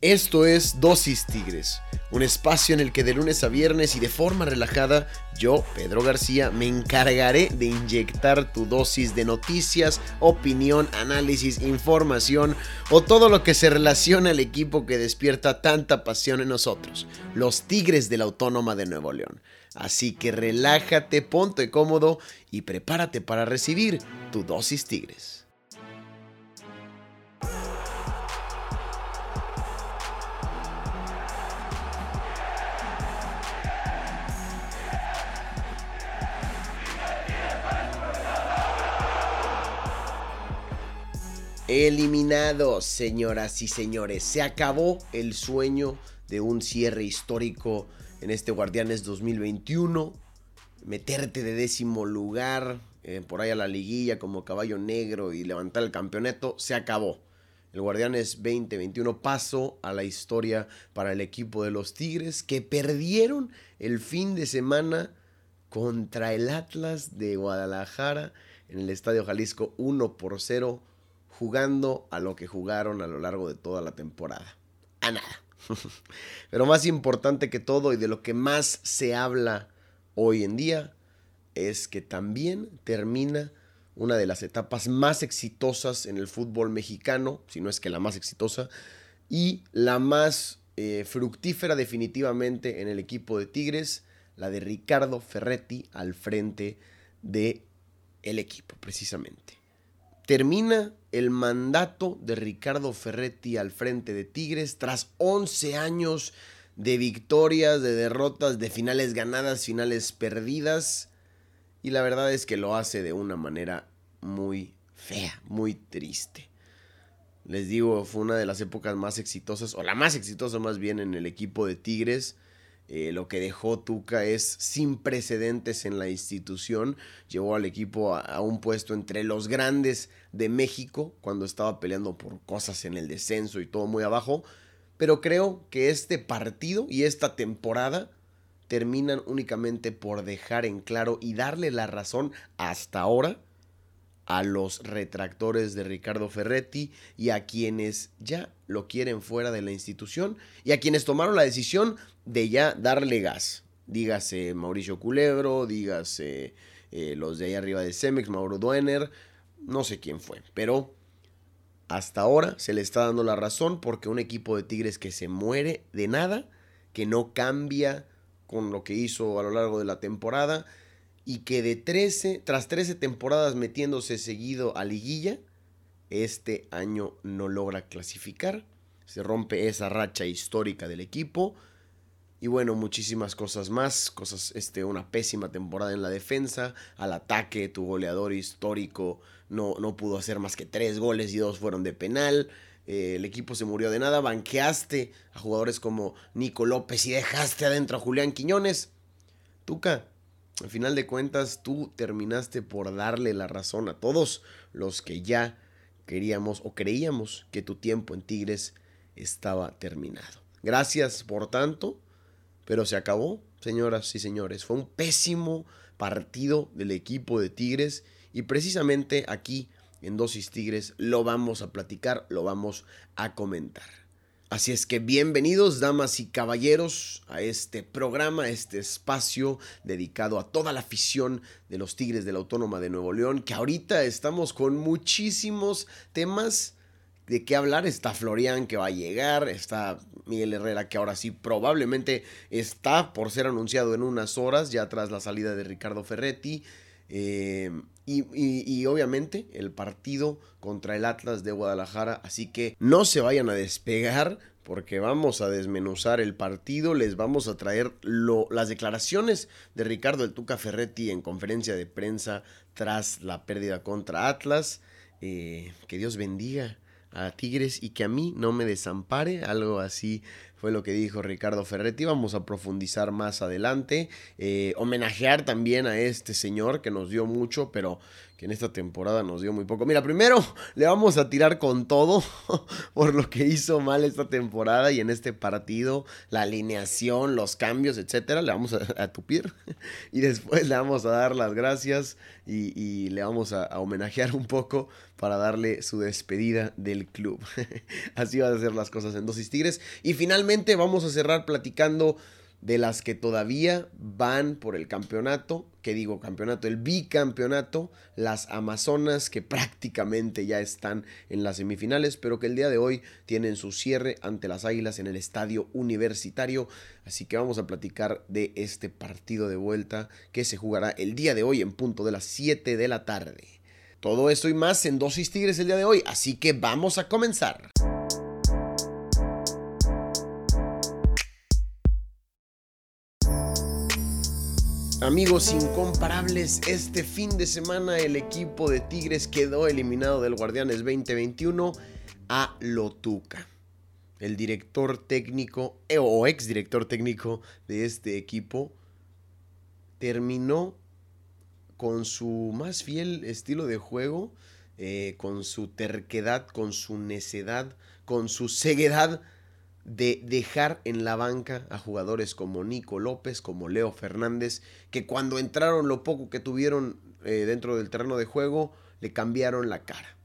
Esto es Dosis Tigres, un espacio en el que de lunes a viernes y de forma relajada, yo, Pedro García, me encargaré de inyectar tu dosis de noticias, opinión, análisis, información o todo lo que se relaciona al equipo que despierta tanta pasión en nosotros, los Tigres de la Autónoma de Nuevo León. Así que relájate, ponte cómodo y prepárate para recibir tu dosis Tigres. Eliminados, señoras y señores. Se acabó el sueño de un cierre histórico en este Guardianes 2021. Meterte de décimo lugar eh, por ahí a la liguilla como caballo negro y levantar el campeonato. Se acabó. El Guardianes 2021 pasó a la historia para el equipo de los Tigres que perdieron el fin de semana contra el Atlas de Guadalajara en el Estadio Jalisco 1 por 0 jugando a lo que jugaron a lo largo de toda la temporada. A nada. Pero más importante que todo y de lo que más se habla hoy en día es que también termina una de las etapas más exitosas en el fútbol mexicano, si no es que la más exitosa, y la más eh, fructífera definitivamente en el equipo de Tigres, la de Ricardo Ferretti al frente de el equipo precisamente. Termina el mandato de Ricardo Ferretti al frente de Tigres tras 11 años de victorias, de derrotas, de finales ganadas, finales perdidas. Y la verdad es que lo hace de una manera muy fea, muy triste. Les digo, fue una de las épocas más exitosas, o la más exitosa más bien en el equipo de Tigres. Eh, lo que dejó Tuca es sin precedentes en la institución. Llevó al equipo a, un puesto entre los grandes de México cuando estaba peleando por cosas en el descenso y todo muy abajo. Pero creo que este partido y esta temporada terminan únicamente por dejar en claro y darle la razón hasta ahora a los retractores de Ricardo Ferretti y a quienes ya lo quieren fuera de la institución y a quienes tomaron la decisión de ya darle gas. Dígase Mauricio Culebro, dígase eh, los de ahí arriba de Cemex, Mauro Duener, no sé quién fue, pero hasta ahora se le está dando la razón porque un equipo de Tigres que se muere de nada, que no cambia con lo que hizo a lo largo de la temporada y que de 13, tras 13 temporadas metiéndose seguido a liguilla, este año no logra clasificar. Se rompe esa racha histórica del equipo. Y bueno, muchísimas cosas más. Cosas, este, una pésima temporada en la defensa. Al ataque, tu goleador histórico no, no pudo hacer más que tres goles y dos fueron de penal. Eh, el equipo se murió de nada. Banqueaste a jugadores como Nico López y dejaste adentro a Julián Quiñones. Tuca, al final de cuentas, tú terminaste por darle la razón a todos los que ya queríamos o creíamos que tu tiempo en Tigres estaba terminado. Gracias por tanto pero se acabó, señoras y señores. Fue un pésimo partido del equipo de Tigres y precisamente aquí en Dosis Tigres lo vamos a platicar, lo vamos a comentar. Así es que bienvenidos, damas y caballeros, a este programa, a este espacio dedicado a toda la afición de los Tigres de la Autónoma de Nuevo León, que ahorita estamos con muchísimos temas de qué hablar. Está Florian que va a llegar, está Miguel Herrera que ahora sí probablemente está por ser anunciado en unas horas ya tras la salida de Ricardo Ferretti. Eh, y, obviamente el partido contra el Atlas de Guadalajara. Así que no se vayan a despegar porque vamos a desmenuzar el partido. Les vamos a traer las declaraciones de Ricardo El Tuca Ferretti en conferencia de prensa tras la pérdida contra Atlas. Eh, que Dios bendiga a Tigres y que a mí no me desampare, algo así fue lo que dijo Ricardo Ferretti. Vamos a profundizar más adelante. Eh, homenajear también a este señor que nos dio mucho, pero que en esta temporada nos dio muy poco. Mira, primero le vamos a tirar con todo por lo que hizo mal esta temporada y en este partido, la alineación, los cambios, etcétera. Le vamos a, tupir y después le vamos a dar las gracias y, le vamos a, a, homenajear un poco para darle su despedida del club. Así van a ser las cosas en Dosis Tigres. Y finalmente vamos a cerrar platicando de las que todavía van por el campeonato, que digo campeonato, el bicampeonato, las Amazonas que prácticamente ya están en las semifinales, pero que el día de hoy tienen su cierre ante las Águilas en el estadio universitario. Así que vamos a platicar de este partido de vuelta que se jugará el día de hoy en punto de las 7 de la tarde. Todo esto y más en Dosis Tigres el día de hoy, así que vamos a comenzar. Amigos incomparables, este fin de semana el equipo de Tigres quedó eliminado del Guardianes 2021 a Lotuca. El director técnico eh, o ex director técnico de este equipo terminó con su más fiel estilo de juego, eh, con su terquedad, con su necedad, con su ceguedad de dejar en la banca a jugadores como Nico López, como Leo Fernández, que cuando entraron lo poco que tuvieron eh, dentro del terreno de juego, le cambiaron la cara.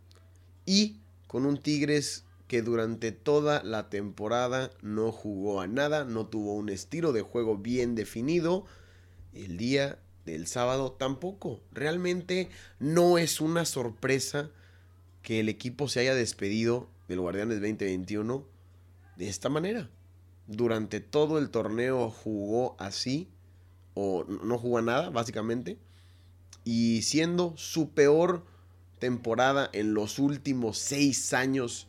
Y con un Tigres que durante toda la temporada no jugó a nada, no tuvo un estilo de juego bien definido, el día del sábado tampoco. Realmente no es una sorpresa que el equipo se haya despedido del Guardianes 2021 de esta manera. Durante todo el torneo jugó así, o no jugó nada, básicamente, y siendo su peor temporada en los últimos seis años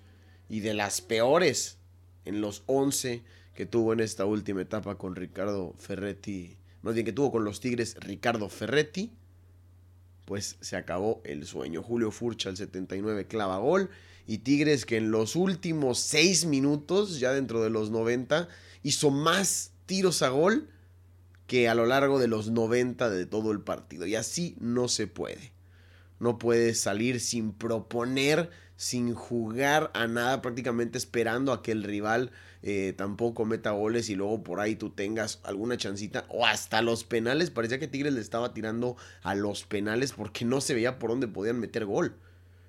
y de las peores en los once que tuvo en esta última etapa con Ricardo Ferretti, más bien que tuvo con los Tigres Ricardo Ferretti, pues se acabó el sueño. Julio Furcha, el 79, clava gol y Tigres que en los últimos 6 minutos, ya dentro de los 90, hizo más tiros a gol que a lo largo de los 90 de todo el partido. Y así no se puede. No puedes salir sin proponer, sin jugar a nada, prácticamente esperando a que el rival eh, tampoco meta goles y luego por ahí tú tengas alguna chancita o hasta los penales. Parecía que Tigres le estaba tirando a los penales porque no se veía por dónde podían meter gol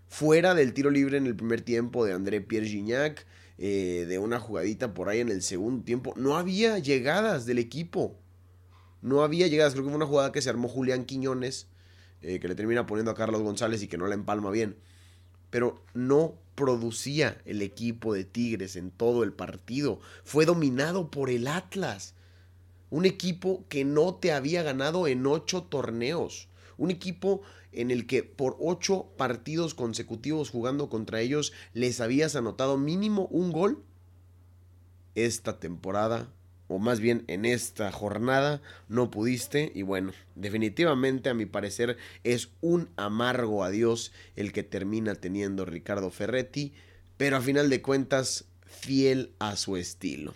fuera del tiro libre en el primer tiempo de André Pierre Gignac, eh, de una jugadita por ahí en el segundo tiempo. No había llegadas del equipo. No había llegadas. Creo que fue una jugada que se armó Julián Quiñones, eh, que le termina poniendo a Carlos González y que no la empalma bien. Pero no producía el equipo de Tigres en todo el partido. Fue dominado por el Atlas. Un equipo que no te había ganado en ocho torneos. Un equipo en el que por ocho partidos consecutivos jugando contra ellos les habías anotado mínimo un gol. Esta temporada, o más bien en esta jornada, no pudiste. Y bueno, definitivamente a mi parecer es un amargo adiós el que termina teniendo Ricardo Ferretti, pero a final de cuentas fiel a su estilo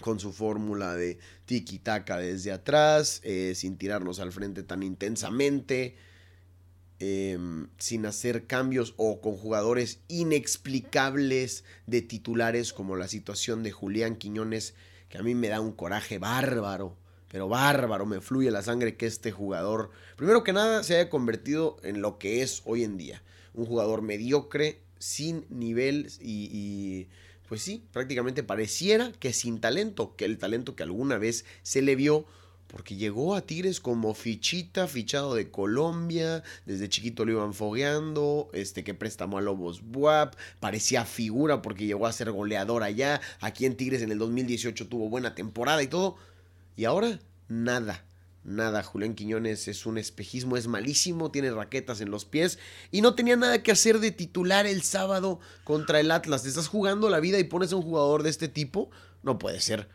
con su fórmula de tiki-taka desde atrás, eh, sin tirarnos al frente tan intensamente, em, sin hacer cambios o con jugadores inexplicables de titulares como la situación de Julián Quiñones, que a mí me da un coraje bárbaro, pero bárbaro, me fluye la sangre que este jugador, primero que nada, se haya convertido en lo que es hoy en día, un jugador mediocre, sin nivel y pues sí, prácticamente pareciera que sin talento, que el talento que alguna vez se le vio, porque llegó a Tigres como fichita, fichado de Colombia, desde chiquito lo iban fogueando, este que préstamo a Lobos Buap, parecía figura porque llegó a ser goleador allá, aquí en Tigres en el 2018 tuvo buena temporada y todo, y ahora nada, Nada, Julián Quiñones es un espejismo, es malísimo, tiene raquetas en los pies y no tenía nada que hacer de titular el sábado contra el Atlas. ¿Te estás jugando la vida y pones a un jugador de este tipo? No puede ser.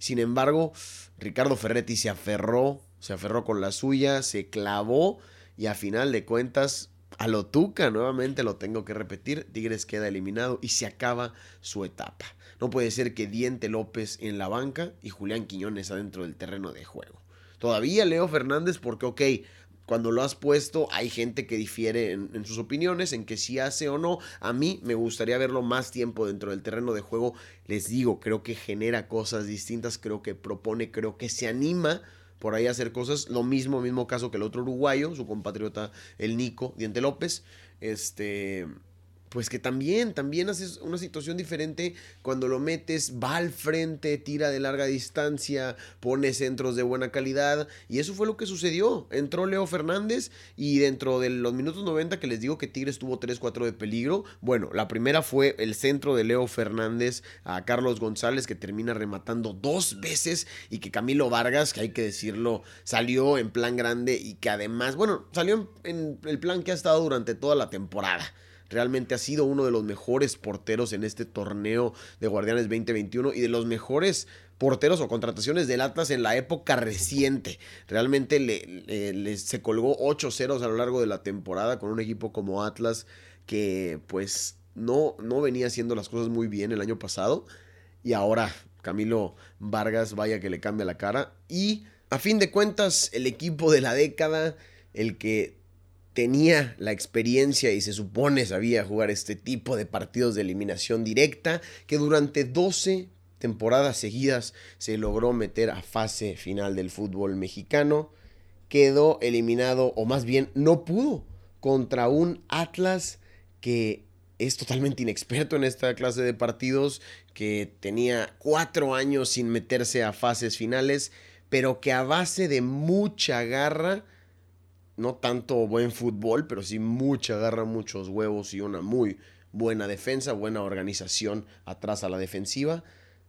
Sin embargo, Ricardo Ferretti se aferró, se aferró con la suya, se clavó y a final de cuentas, a lo tuca, nuevamente lo tengo que repetir, Tigres queda eliminado y se acaba su etapa. No puede ser que Diente López en la banca y Julián Quiñones adentro del terreno de juego. Todavía Leo Fernández porque, ok, cuando lo has puesto hay gente que difiere en, sus opiniones, en que si hace o no. A mí me gustaría verlo más tiempo dentro del terreno de juego. Les digo, creo que genera cosas distintas, creo que propone, creo que se anima por ahí a hacer cosas. Lo mismo, mismo caso que el otro uruguayo, su compatriota el Nico Diente López. Este pues que también, también haces una situación diferente cuando lo metes, va al frente, tira de larga distancia, pone centros de buena calidad. Y eso fue lo que sucedió. Entró Leo Fernández y dentro de los minutos 90 que les digo que Tigres tuvo 3-4 de peligro, bueno, la primera fue el centro de Leo Fernández a Carlos González que termina rematando dos veces y que Camilo Vargas, que hay que decirlo, salió en plan grande y que además, bueno, salió en el plan que ha estado durante toda la temporada. Realmente ha sido uno de los mejores porteros en este torneo de Guardianes 2021 y de los mejores porteros o contrataciones del Atlas en la época reciente. Realmente le, se colgó 8 ceros a lo largo de la temporada con un equipo como Atlas que pues no, no venía haciendo las cosas muy bien el año pasado. Y ahora Camilo Vargas vaya que le cambia la cara. Y a fin de cuentas el equipo de la década, el que tenía la experiencia y se supone sabía jugar este tipo de partidos de eliminación directa, que durante 12 temporadas seguidas se logró meter a fase final del fútbol mexicano, quedó eliminado, o más bien no pudo, contra un Atlas que es totalmente inexperto en esta clase de partidos, que tenía cuatro años sin meterse a fases finales, pero que a base de mucha garra, no tanto buen fútbol, pero sí mucha garra, muchos huevos y una muy buena defensa, buena organización atrás a la defensiva,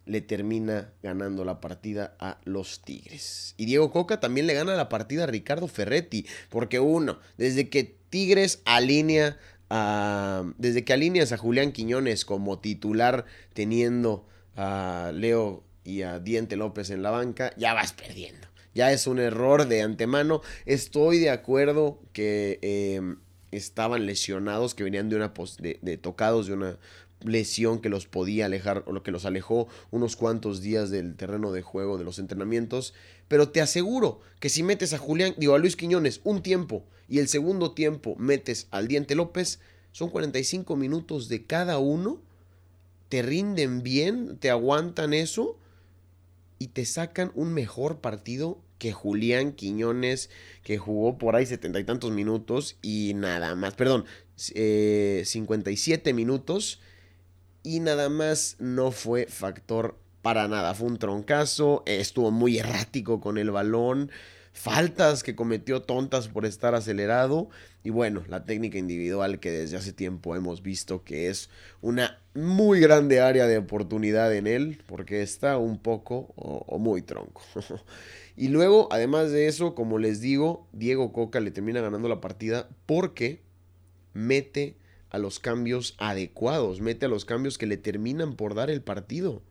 le termina ganando la partida a los Tigres. Y Diego Coca también le gana la partida a Ricardo Ferretti, porque uno, desde que Tigres alinea a, desde que alineas a Julián Quiñones como titular teniendo a Leo y a Diente López en la banca, ya vas perdiendo ya es un error de antemano. Estoy de acuerdo que em, estaban lesionados, que venían de una de, tocados de una lesión que los podía alejar o lo que los alejó unos cuantos días del terreno de juego de los entrenamientos, pero te aseguro que si metes a Julián, digo a Luis Quiñones un tiempo y el segundo tiempo metes al Diente López, son 45 minutos de cada uno, te rinden bien, te aguantan eso y te sacan un mejor partido que Julián Quiñones, que jugó por ahí setenta y tantos minutos y nada más, perdón, eh, 57 minutos y nada más no fue factor para nada. Fue un troncazo, estuvo muy errático con el balón, faltas que cometió tontas por estar acelerado y bueno, la técnica individual que desde hace tiempo hemos visto que es una muy grande área de oportunidad en él, porque está un poco o, muy tronco. y luego, además de eso, como les digo, Diego Coca le termina ganando la partida porque mete a los cambios adecuados, mete a los cambios que le terminan por dar el partido.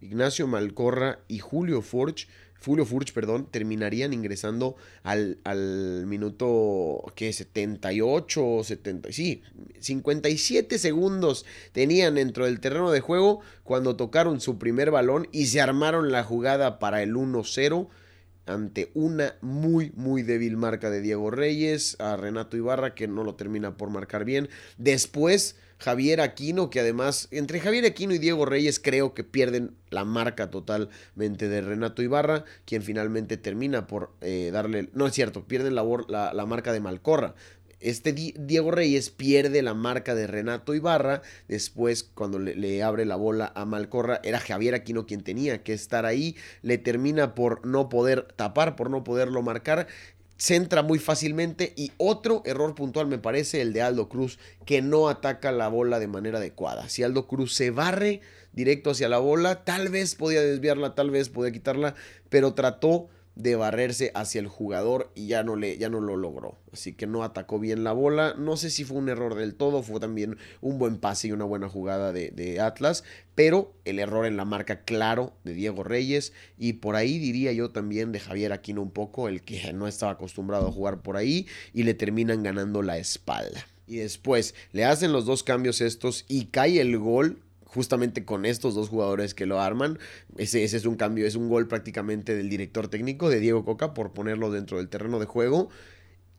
Ignacio Malcorra y Julio Forge Julio Furch, perdón, terminarían ingresando al, al minuto, ¿qué? 78, 70, sí, 57 segundos tenían dentro del terreno de juego cuando tocaron su primer balón y se armaron la jugada para el 1-0 ante una muy muy débil marca de Diego Reyes, a Renato Ibarra que no lo termina por marcar bien. Después Javier Aquino, que además entre Javier Aquino y Diego Reyes creo que pierden la marca totalmente de Renato Ibarra, quien finalmente termina por eh, darle, no es cierto, pierden la, la, marca de Malcorra. Este Diego Reyes pierde la marca de Renato Ibarra. Después, cuando le, le, abre la bola a Malcorra, era Javier Aquino quien tenía que estar ahí. Le termina por no poder tapar, por no poderlo marcar centra muy fácilmente y otro error puntual me parece el de Aldo Cruz que no ataca la bola de manera adecuada. Si Aldo Cruz se barre directo hacia la bola, tal vez podía desviarla, tal vez podía quitarla, pero trató de barrerse hacia el jugador y ya no, le, ya no lo logró. Así que no atacó bien la bola. No sé si fue un error del todo, fue también un buen pase y una buena jugada de, de, Atlas, pero el error en la marca claro de Diego Reyes y por ahí diría yo también de Javier Aquino un poco, el que no estaba acostumbrado a jugar por ahí y le terminan ganando la espalda. Y después le hacen los dos cambios estos y cae el gol justamente con estos dos jugadores que lo arman. Ese, ese, es un cambio, es un gol prácticamente del director técnico de Diego Coca por ponerlo dentro del terreno de juego.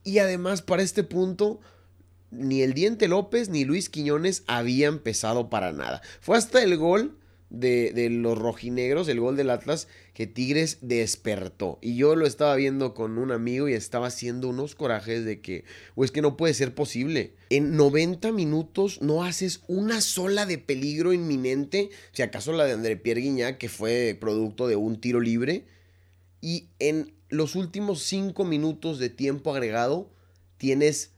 Y además para este punto ni el Diente López ni Luis Quiñones habían pesado para nada. Fue hasta el gol de, los rojinegros, el gol del Atlas, que Tigres despertó. Y yo lo estaba viendo con un amigo y estaba haciendo unos corajes de que, o es que no puede ser posible. En 90 minutos no haces una sola de peligro inminente, si acaso la de André Pierre Guignac, que fue producto de un tiro libre. Y en los últimos 5 minutos de tiempo agregado tienes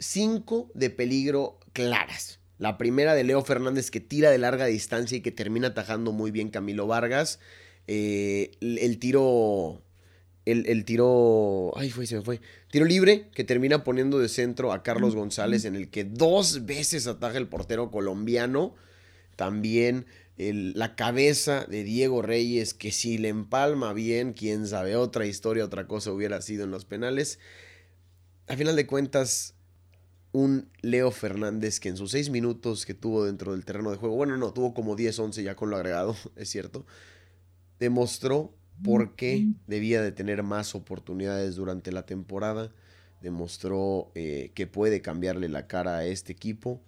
5 de peligro claras. La primera de Leo Fernández que tira de larga distancia y que termina atajando muy bien Camilo Vargas. Eh, el, tiro. El, tiro. Ay, fue, se me fue. Tiro libre que termina poniendo de centro a Carlos González, en el que dos veces ataja el portero colombiano. También la cabeza de Diego Reyes, que si le empalma bien, quién sabe, otra historia, otra cosa hubiera sido en los penales. A final de cuentas, un Leo Fernández que en sus seis minutos que tuvo dentro del terreno de juego, bueno, no, tuvo como 10, 11 ya con lo agregado, es cierto, demostró por qué debía de tener más oportunidades durante la temporada, demostró eh, que puede cambiarle la cara a este equipo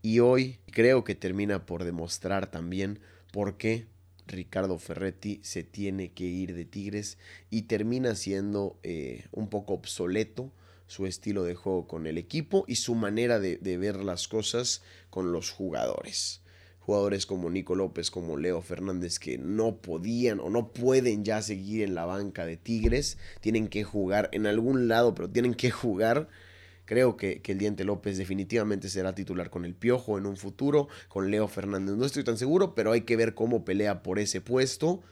y hoy creo que termina por demostrar también por qué Ricardo Ferretti se tiene que ir de Tigres y termina siendo eh, un poco obsoleto su estilo de juego con el equipo y su manera de, ver las cosas con los jugadores. Jugadores como Nico López, como Leo Fernández, que no podían o no pueden ya seguir en la banca de Tigres, tienen que jugar en algún lado, pero tienen que jugar. Creo que, el Diente López definitivamente será titular con el Piojo en un futuro, con Leo Fernández. No estoy tan seguro, pero hay que ver cómo pelea por ese puesto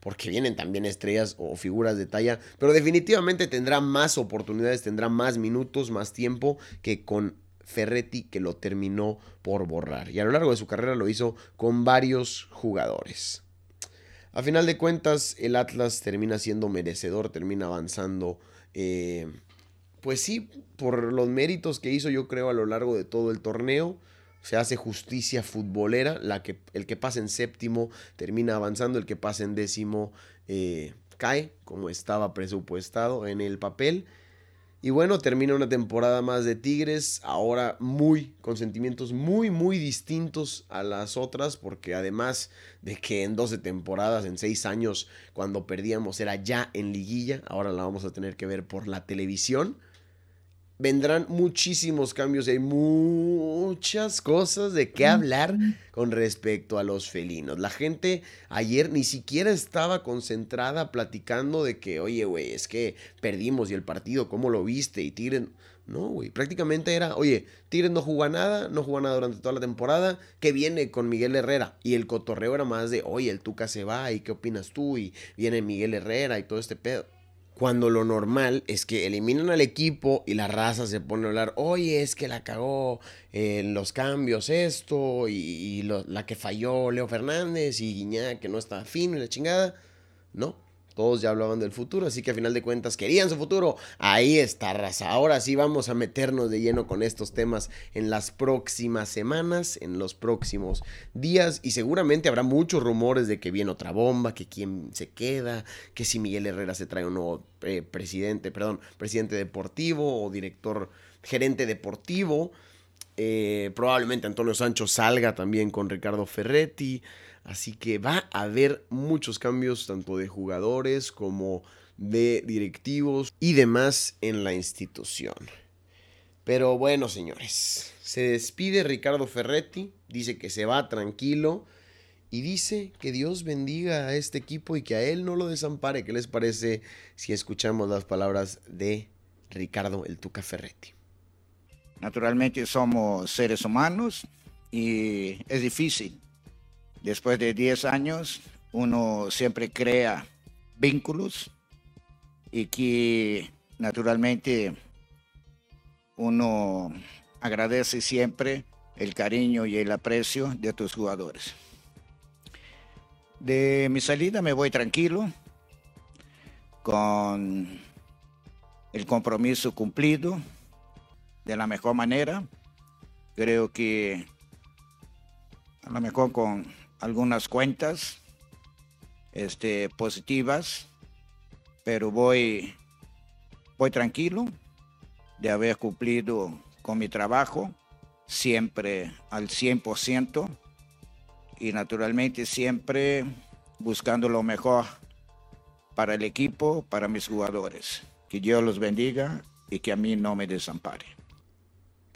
porque vienen también estrellas o figuras de talla, pero definitivamente tendrá más oportunidades, tendrá más minutos, más tiempo que con Ferretti que lo terminó por borrar. Y a lo largo de su carrera lo hizo con varios jugadores. A final de cuentas, el Atlas termina siendo merecedor, termina avanzando. Eh, pues sí, por los méritos que hizo yo creo a lo largo de todo el torneo se hace justicia futbolera, la que, el que pasa en séptimo termina avanzando, el que pasa en décimo eh, cae, como estaba presupuestado en el papel. Y bueno, termina una temporada más de Tigres, ahora muy, con sentimientos muy, muy distintos a las otras, porque además de que en 12 temporadas, en 6 años, cuando perdíamos era ya en liguilla, ahora la vamos a tener que ver por la televisión vendrán muchísimos cambios y hay muchas cosas de qué hablar con respecto a los felinos. La gente ayer ni siquiera estaba concentrada platicando de que, oye, güey, es que perdimos y el partido, ¿cómo lo viste? Y Tigres... No, güey, prácticamente era, oye, Tigres no jugó nada, no jugó nada durante toda la temporada, ¿qué viene con Miguel Herrera? Y el cotorreo era más de, oye, el Tuca se va, ¿y qué opinas tú? Y viene Miguel Herrera y todo este pedo cuando lo normal es que eliminan al equipo y la raza se pone a hablar, oye, es que la cagó en los cambios esto y, la que falló Leo Fernández y Guiñá que no está fino y la chingada. No, todos ya hablaban del futuro, así que a final de cuentas querían su futuro. Ahí está, raza. Ahora sí vamos a meternos de lleno con estos temas en las próximas semanas, en los próximos días. Y seguramente habrá muchos rumores de que viene otra bomba, que quién se queda, que si Miguel Herrera se trae un nuevo eh, presidente, perdón, presidente deportivo o director, gerente deportivo. Eh, probablemente Antonio Sancho salga también con Ricardo Ferretti. Así que va a haber muchos cambios tanto de jugadores como de directivos y demás en la institución. Pero bueno, señores, se despide Ricardo Ferretti, dice que se va tranquilo y dice que Dios bendiga a este equipo y que a él no lo desampare. ¿Qué les parece si escuchamos las palabras de Ricardo el Tuca Ferretti? Naturalmente somos seres humanos y es difícil Después de 10 años, uno siempre crea vínculos y que naturalmente uno agradece siempre el cariño y el aprecio de tus jugadores. De mi salida me voy tranquilo, con el compromiso cumplido de la mejor manera. Creo que a lo mejor con algunas cuentas este, positivas, pero voy, voy tranquilo de haber cumplido con mi trabajo, siempre al 100% y naturalmente siempre buscando lo mejor para el equipo, para mis jugadores. Que Dios los bendiga y que a mí no me desampare.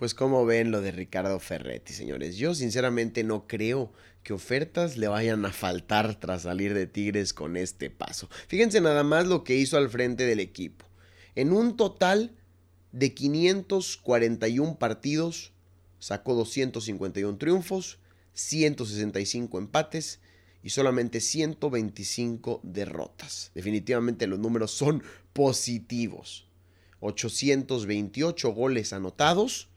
Pues como ven lo de Ricardo Ferretti, señores. Yo sinceramente no creo que ofertas le vayan a faltar tras salir de Tigres con este paso. Fíjense nada más lo que hizo al frente del equipo. En un total de 541 partidos, sacó 251 triunfos, 165 empates y solamente 125 derrotas. Definitivamente los números son positivos. 828 goles anotados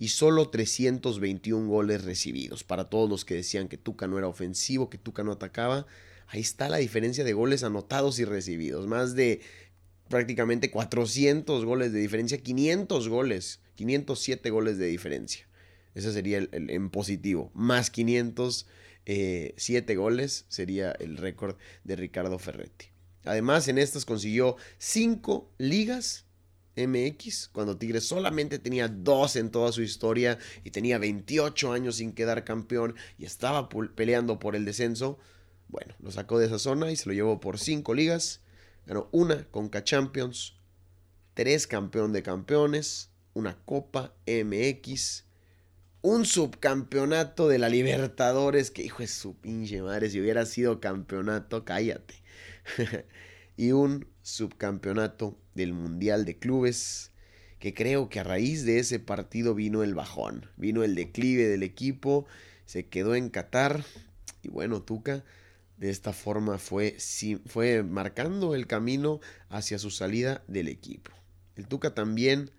y solo 321 goles recibidos. Para todos los que decían que Tuca no era ofensivo, que Tuca no atacaba, ahí está la diferencia de goles anotados y recibidos. Más de prácticamente 400 goles de diferencia, 500 goles, 507 goles de diferencia. Ese sería el, en positivo. Más 507 goles sería el récord de Ricardo Ferretti. Además, en estas consiguió 5 ligas MX, cuando Tigres solamente tenía 2 en toda su historia y tenía 28 años sin quedar campeón y estaba peleando por el descenso. Bueno, lo sacó de esa zona y se lo llevó por 5 ligas. Ganó una Conca Champions, 3 campeón de campeones, una Copa MX, un subcampeonato de la Libertadores, que hijo de su pinche madre, si hubiera sido campeonato, cállate. y un subcampeonato del Mundial de Clubes, que creo que a raíz de ese partido vino el bajón, vino el declive del equipo, se quedó en Qatar y bueno, Tuca de esta forma fue, fue marcando el camino hacia su salida del equipo. El Tuca también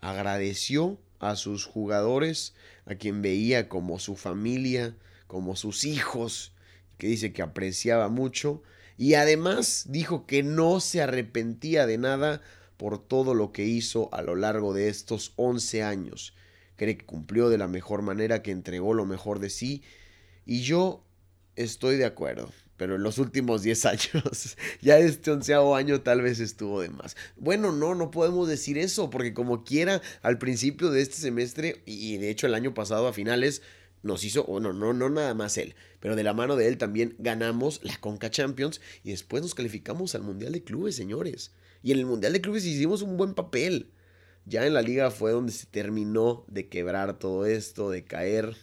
agradeció a sus jugadores, a quien veía como su familia, como sus hijos, que dice que apreciaba mucho, y además dijo que no se arrepentía de nada por todo lo que hizo a lo largo de estos 11 años. Cree que cumplió de la mejor manera, que entregó lo mejor de sí, y yo estoy de acuerdo pero en los últimos 10 años, ya este onceavo año tal vez estuvo de más. Bueno, no, no podemos decir eso, porque como quiera, al principio de este semestre, y de hecho el año pasado a finales, nos hizo, bueno, no, no nada más él, pero de la mano de él también ganamos la Conca Champions y después nos calificamos al Mundial de Clubes, señores. Y en el Mundial de Clubes hicimos un buen papel. Ya en la liga fue donde se terminó de quebrar todo esto, de caer.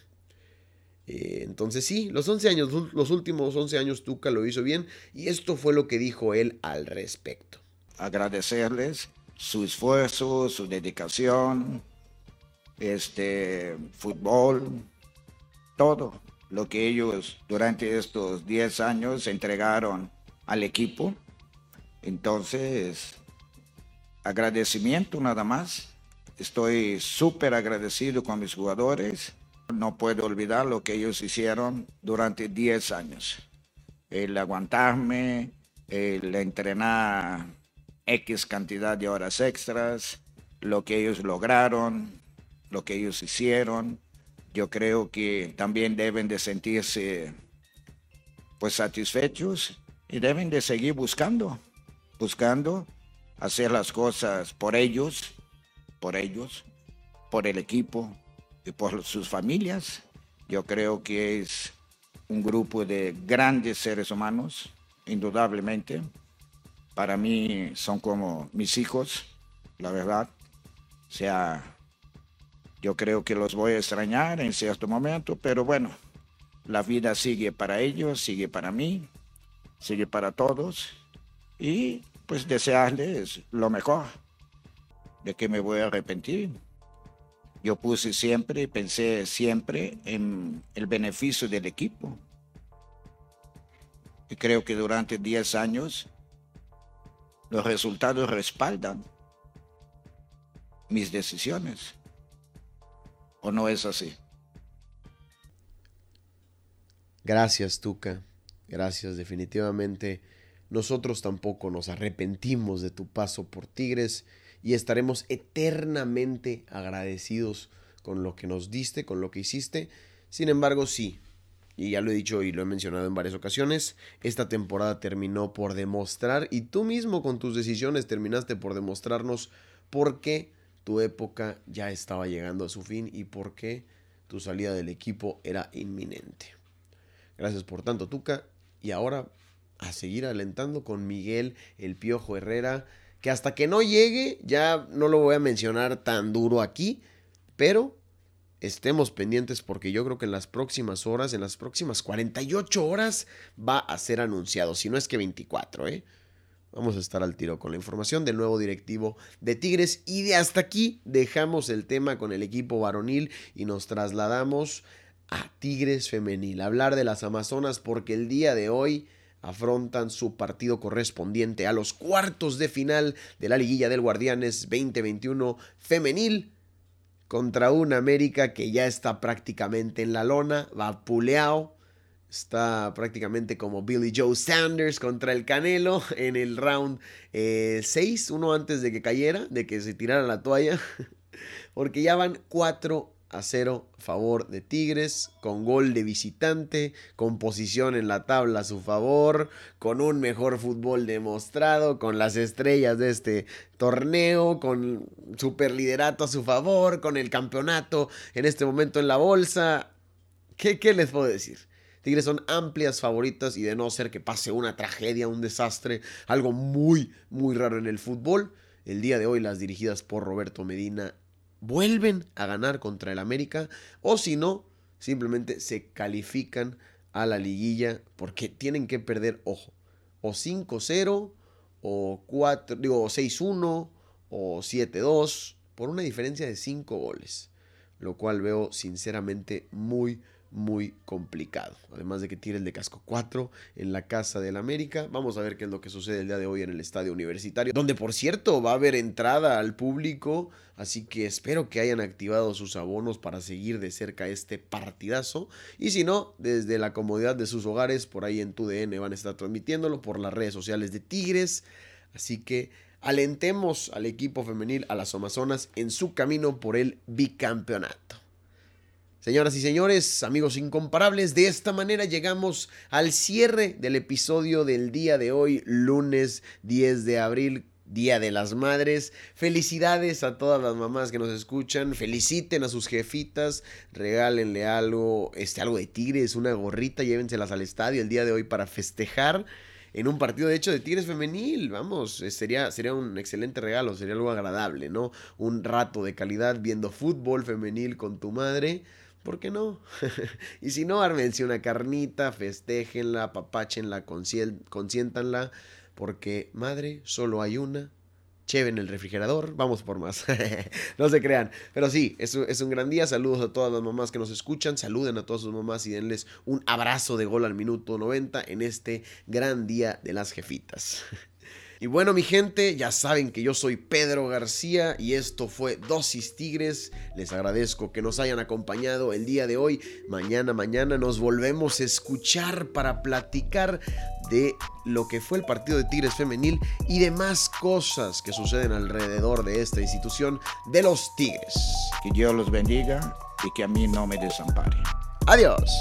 Eh, entonces sí, los 11 años, los últimos 11 años Tuca lo hizo bien y esto fue lo que dijo él al respecto. Agradecerles su esfuerzo, su dedicación, este fútbol, todo lo que ellos durante estos 10 años entregaron al equipo. Entonces, agradecimiento nada más. Estoy súper agradecido con mis jugadores no puedo olvidar lo que ellos hicieron durante 10 años. El aguantarme, el entrenar X cantidad de horas extras, lo que ellos lograron, lo que ellos hicieron. Yo creo que también deben de sentirse pues satisfechos y deben de seguir buscando, buscando hacer las cosas por ellos, por ellos, por el equipo, y por sus familias. Yo creo que es un grupo de grandes seres humanos, indudablemente. Para mí son como mis hijos, la verdad. Sea, yo creo que los voy a extrañar en cierto momento, pero bueno, la vida sigue para ellos, sigue para mí, sigue para todos. Y pues desearles lo mejor. ¿De que me voy a arrepentir? Yo puse siempre, pensé siempre en el beneficio del equipo. Y creo que durante 10 años los resultados respaldan mis decisiones. ¿O no es así? Gracias, Tuca. Gracias, definitivamente. Nosotros tampoco nos arrepentimos de tu paso por Tigres y estaremos eternamente agradecidos con lo que nos diste, con lo que hiciste. Sin embargo, sí, y ya lo he dicho y lo he mencionado en varias ocasiones, esta temporada terminó por demostrar, y tú mismo con tus decisiones terminaste por demostrarnos por qué tu época ya estaba llegando a su fin y por qué tu salida del equipo era inminente. Gracias por tanto, Tuca. Y ahora a seguir alentando con Miguel el Piojo Herrera, que hasta que no llegue, ya no lo voy a mencionar tan duro aquí, pero estemos pendientes porque yo creo que en las próximas horas, en las próximas 48 horas, va a ser anunciado, si no es que 24, ¿eh? Vamos a estar al tiro con la información del nuevo directivo de Tigres. Y de hasta aquí dejamos el tema con el equipo varonil y nos trasladamos a Tigres femenil, hablar de las Amazonas porque el día de hoy afrontan su partido correspondiente a los cuartos de final de la liguilla del Guardianes 2021 femenil contra un América que ya está prácticamente en la lona, va puleado, está prácticamente como Billy Joe Sanders contra el Canelo en el round 6, eh, uno antes de que cayera, de que se tirara la toalla, porque ya van 4 a 0 a favor de Tigres, con gol de visitante, con posición en la tabla a su favor, con un mejor fútbol demostrado, con las estrellas de este torneo, con superliderato a su favor, con el campeonato en este momento en la bolsa. ¿Qué, qué les puedo decir? Tigres son amplias favoritas y de no ser que pase una tragedia, un desastre, algo muy, muy raro en el fútbol, el día de hoy las dirigidas por Roberto Medina vuelven a ganar contra el América o si no, simplemente se califican a la liguilla porque tienen que perder, ojo, o 5-0 o 4, digo 6-1 o 7-2 por una diferencia de 5 goles, lo cual veo sinceramente muy muy complicado. Además de que tire el de casco 4 en la Casa del América. Vamos a ver qué es lo que sucede el día de hoy en el Estadio Universitario, donde por cierto va a haber entrada al público, así que espero que hayan activado sus abonos para seguir de cerca este partidazo. Y si no, desde la comodidad de sus hogares, por ahí en TUDN van a estar transmitiéndolo por las redes sociales de Tigres. Así que alentemos al equipo femenil, a las Amazonas, en su camino por el bicampeonato. Señoras y señores, amigos incomparables, de esta manera llegamos al cierre del episodio del día de hoy, lunes 10 de abril, Día de las Madres. Felicidades a todas las mamás que nos escuchan. Feliciten a sus jefitas. Regálenle algo, este, algo de tigres, una gorrita, llévenselas al estadio el día de hoy para festejar en un partido de hecho de Tigres femenil. Vamos, eh, sería, sería un excelente regalo, sería algo agradable, ¿no? Un rato de calidad viendo fútbol femenil con tu madre. ¿Por qué no? y si no, ármense una carnita, festéjenla, papáchenla, consiéntanla, porque madre, solo hay una. Cheve en el refrigerador, vamos por más. no se crean. Pero sí, es, es un gran día. Saludos a todas las mamás que nos escuchan. Saluden a todas sus mamás y denles un abrazo de gol al minuto 90 en este gran día de las jefitas. Y bueno, mi gente, ya saben que yo soy Pedro García y esto fue Dosis Tigres. Les agradezco que nos hayan acompañado el día de hoy. Mañana, mañana nos volvemos a escuchar para platicar de lo que fue el partido de Tigres femenil y demás cosas que suceden alrededor de esta institución de los Tigres. Que Dios los bendiga y que a mí no me desampare. Adiós.